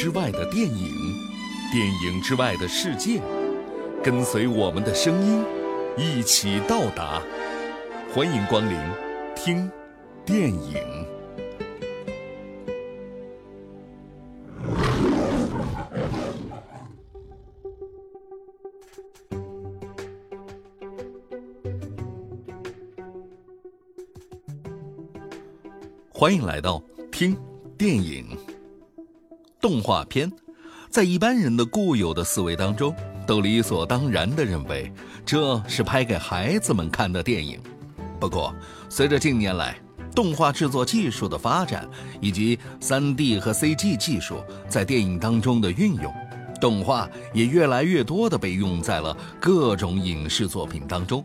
之外的电影，电影之外的世界，跟随我们的声音，一起到达。欢迎光临，听电影。欢迎来到听电影。动画片，在一般人的固有的思维当中，都理所当然地认为这是拍给孩子们看的电影。不过，随着近年来动画制作技术的发展，以及 3D 和 CG 技术在电影当中的运用，动画也越来越多地被用在了各种影视作品当中。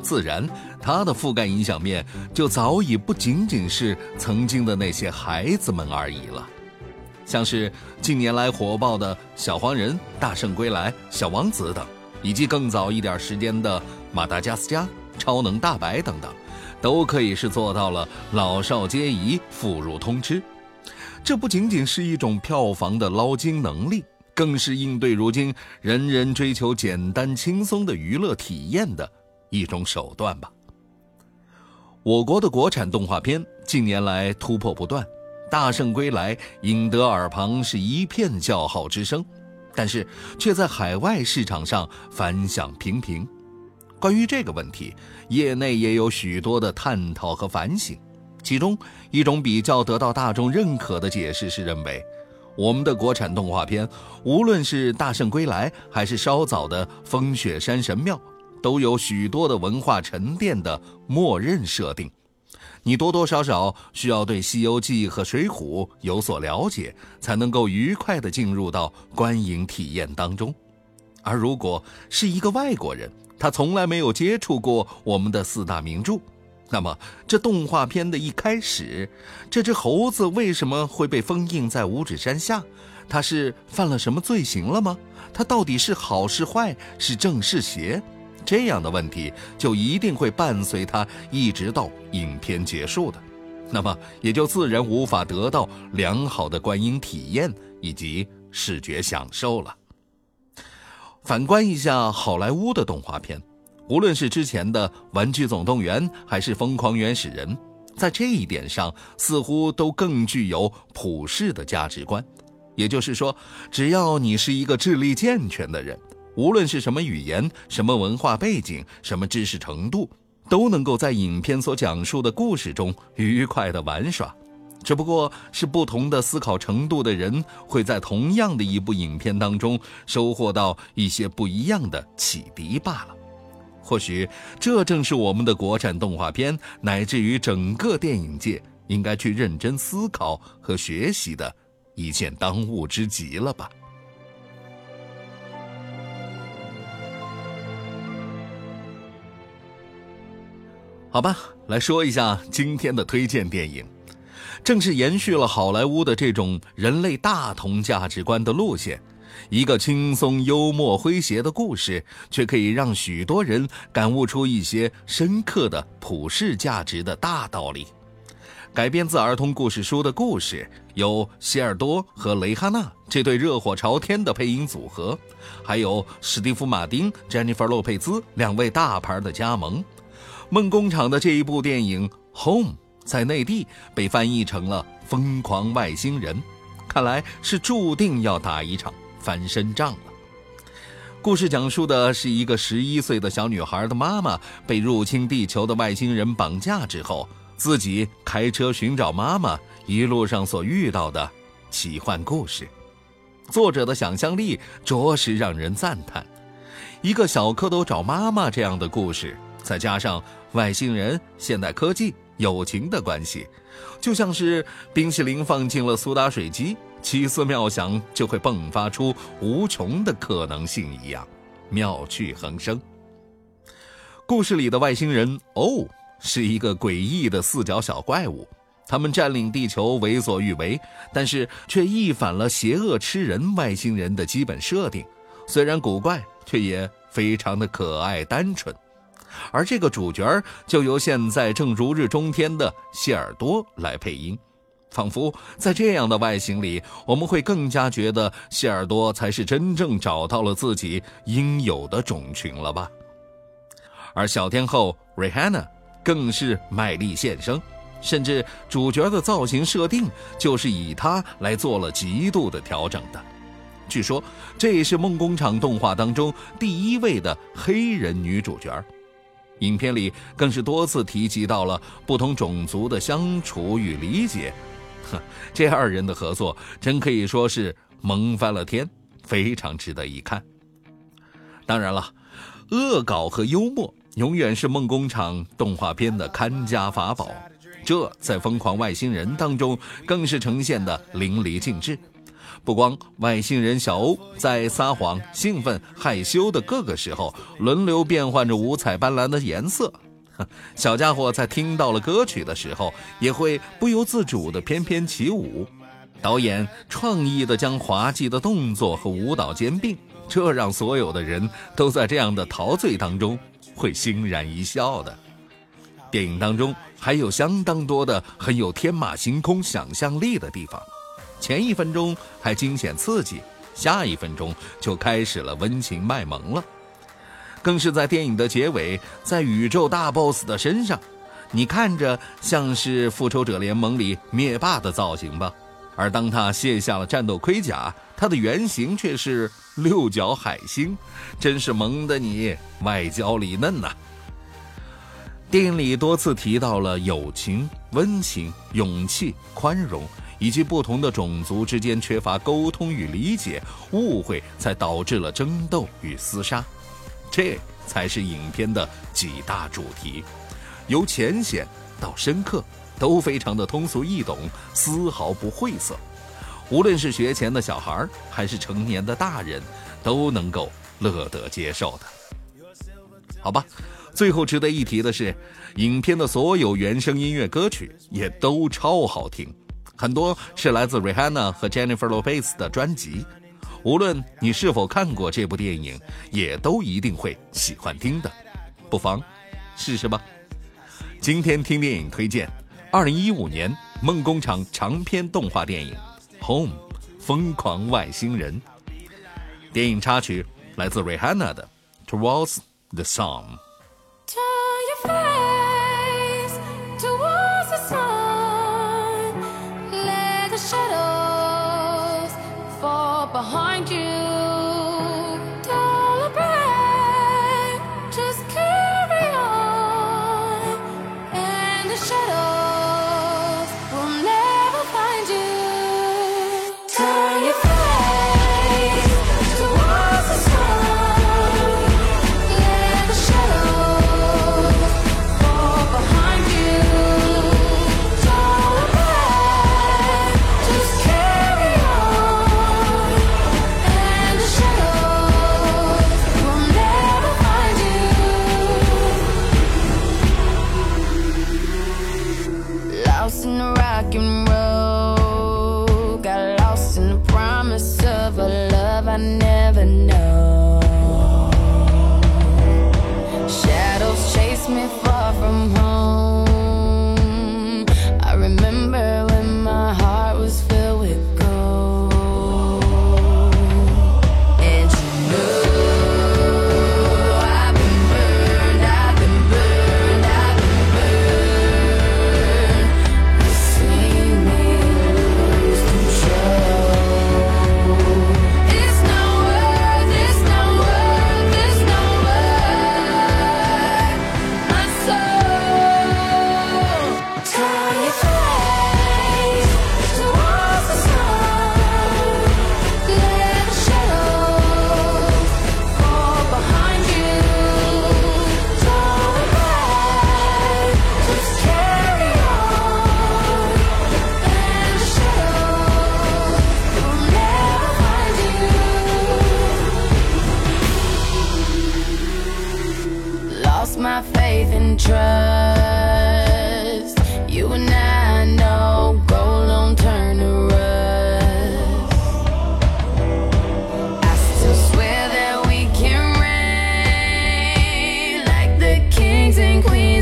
自然，它的覆盖影响面就早已不仅仅是曾经的那些孩子们而已了。像是近年来火爆的小黄人、大圣归来、小王子等，以及更早一点时间的马达加斯加、超能大白等等，都可以是做到了老少皆宜、妇孺通吃。这不仅仅是一种票房的捞金能力，更是应对如今人人追求简单轻松的娱乐体验的。一种手段吧。我国的国产动画片近年来突破不断，《大圣归来》引得耳旁是一片叫好之声，但是却在海外市场上反响平平。关于这个问题，业内也有许多的探讨和反省。其中一种比较得到大众认可的解释是认为，我们的国产动画片，无论是《大圣归来》还是稍早的《风雪山神庙》。都有许多的文化沉淀的默认设定，你多多少少需要对《西游记》和《水浒》有所了解，才能够愉快地进入到观影体验当中。而如果是一个外国人，他从来没有接触过我们的四大名著，那么这动画片的一开始，这只猴子为什么会被封印在五指山下？他是犯了什么罪行了吗？他到底是好是坏？是正是邪？这样的问题就一定会伴随他一直到影片结束的，那么也就自然无法得到良好的观影体验以及视觉享受了。反观一下好莱坞的动画片，无论是之前的《玩具总动员》还是《疯狂原始人》，在这一点上似乎都更具有普世的价值观，也就是说，只要你是一个智力健全的人。无论是什么语言、什么文化背景、什么知识程度，都能够在影片所讲述的故事中愉快地玩耍。只不过是不同的思考程度的人，会在同样的一部影片当中收获到一些不一样的启迪罢了。或许这正是我们的国产动画片，乃至于整个电影界应该去认真思考和学习的一件当务之急了吧。好吧，来说一下今天的推荐电影，正是延续了好莱坞的这种人类大同价值观的路线，一个轻松幽默诙谐的故事，却可以让许多人感悟出一些深刻的普世价值的大道理。改编自儿童故事书的故事，有希尔多和雷哈娜这对热火朝天的配音组合，还有史蒂夫·马丁、詹妮弗·洛佩兹两位大牌的加盟。梦工厂的这一部电影《Home》在内地被翻译成了《疯狂外星人》，看来是注定要打一场翻身仗了。故事讲述的是一个十一岁的小女孩的妈妈被入侵地球的外星人绑架之后，自己开车寻找妈妈一路上所遇到的奇幻故事。作者的想象力着实让人赞叹。一个小蝌蚪找妈妈这样的故事。再加上外星人、现代科技、友情的关系，就像是冰淇淋放进了苏打水机，奇思妙想就会迸发出无穷的可能性一样，妙趣横生。故事里的外星人哦，是一个诡异的四脚小怪物，他们占领地球为所欲为，但是却逆反了邪恶吃人外星人的基本设定。虽然古怪，却也非常的可爱单纯。而这个主角就由现在正如日中天的谢耳朵来配音，仿佛在这样的外形里，我们会更加觉得谢耳朵才是真正找到了自己应有的种群了吧。而小天后 Rihanna 更是卖力献声，甚至主角的造型设定就是以她来做了极度的调整的。据说这也是梦工厂动画当中第一位的黑人女主角。影片里更是多次提及到了不同种族的相处与理解。哼，这二人的合作真可以说是萌翻了天，非常值得一看。当然了，恶搞和幽默永远是梦工厂动画片的看家法宝，这在《疯狂外星人》当中更是呈现的淋漓尽致。不光外星人小欧在撒谎、兴奋、害羞的各个时候轮流变换着五彩斑斓的颜色。小家伙在听到了歌曲的时候，也会不由自主地翩翩起舞。导演创意地将滑稽的动作和舞蹈兼并，这让所有的人都在这样的陶醉当中会欣然一笑的。电影当中还有相当多的很有天马行空想象力的地方，前一分钟还惊险刺激，下一分钟就开始了温情卖萌了。更是在电影的结尾，在宇宙大 boss 的身上，你看着像是复仇者联盟里灭霸的造型吧？而当他卸下了战斗盔甲，他的原型却是六角海星，真是萌的你外焦里嫩呐！电影里多次提到了友情、温情、勇气、宽容，以及不同的种族之间缺乏沟通与理解，误会才导致了争斗与厮杀。这才是影片的几大主题，由浅显到深刻，都非常的通俗易懂，丝毫不晦涩。无论是学前的小孩还是成年的大人，都能够乐得接受的。好吧，最后值得一提的是，影片的所有原声音乐歌曲也都超好听，很多是来自 Rihanna 和 Jennifer Lopez 的专辑。无论你是否看过这部电影，也都一定会喜欢听的，不妨试试吧。今天听电影推荐，二零一五年梦工厂长篇动画电影《Home》疯狂外星人。电影插曲来自 Rihanna 的《Towards the Sun》。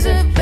days of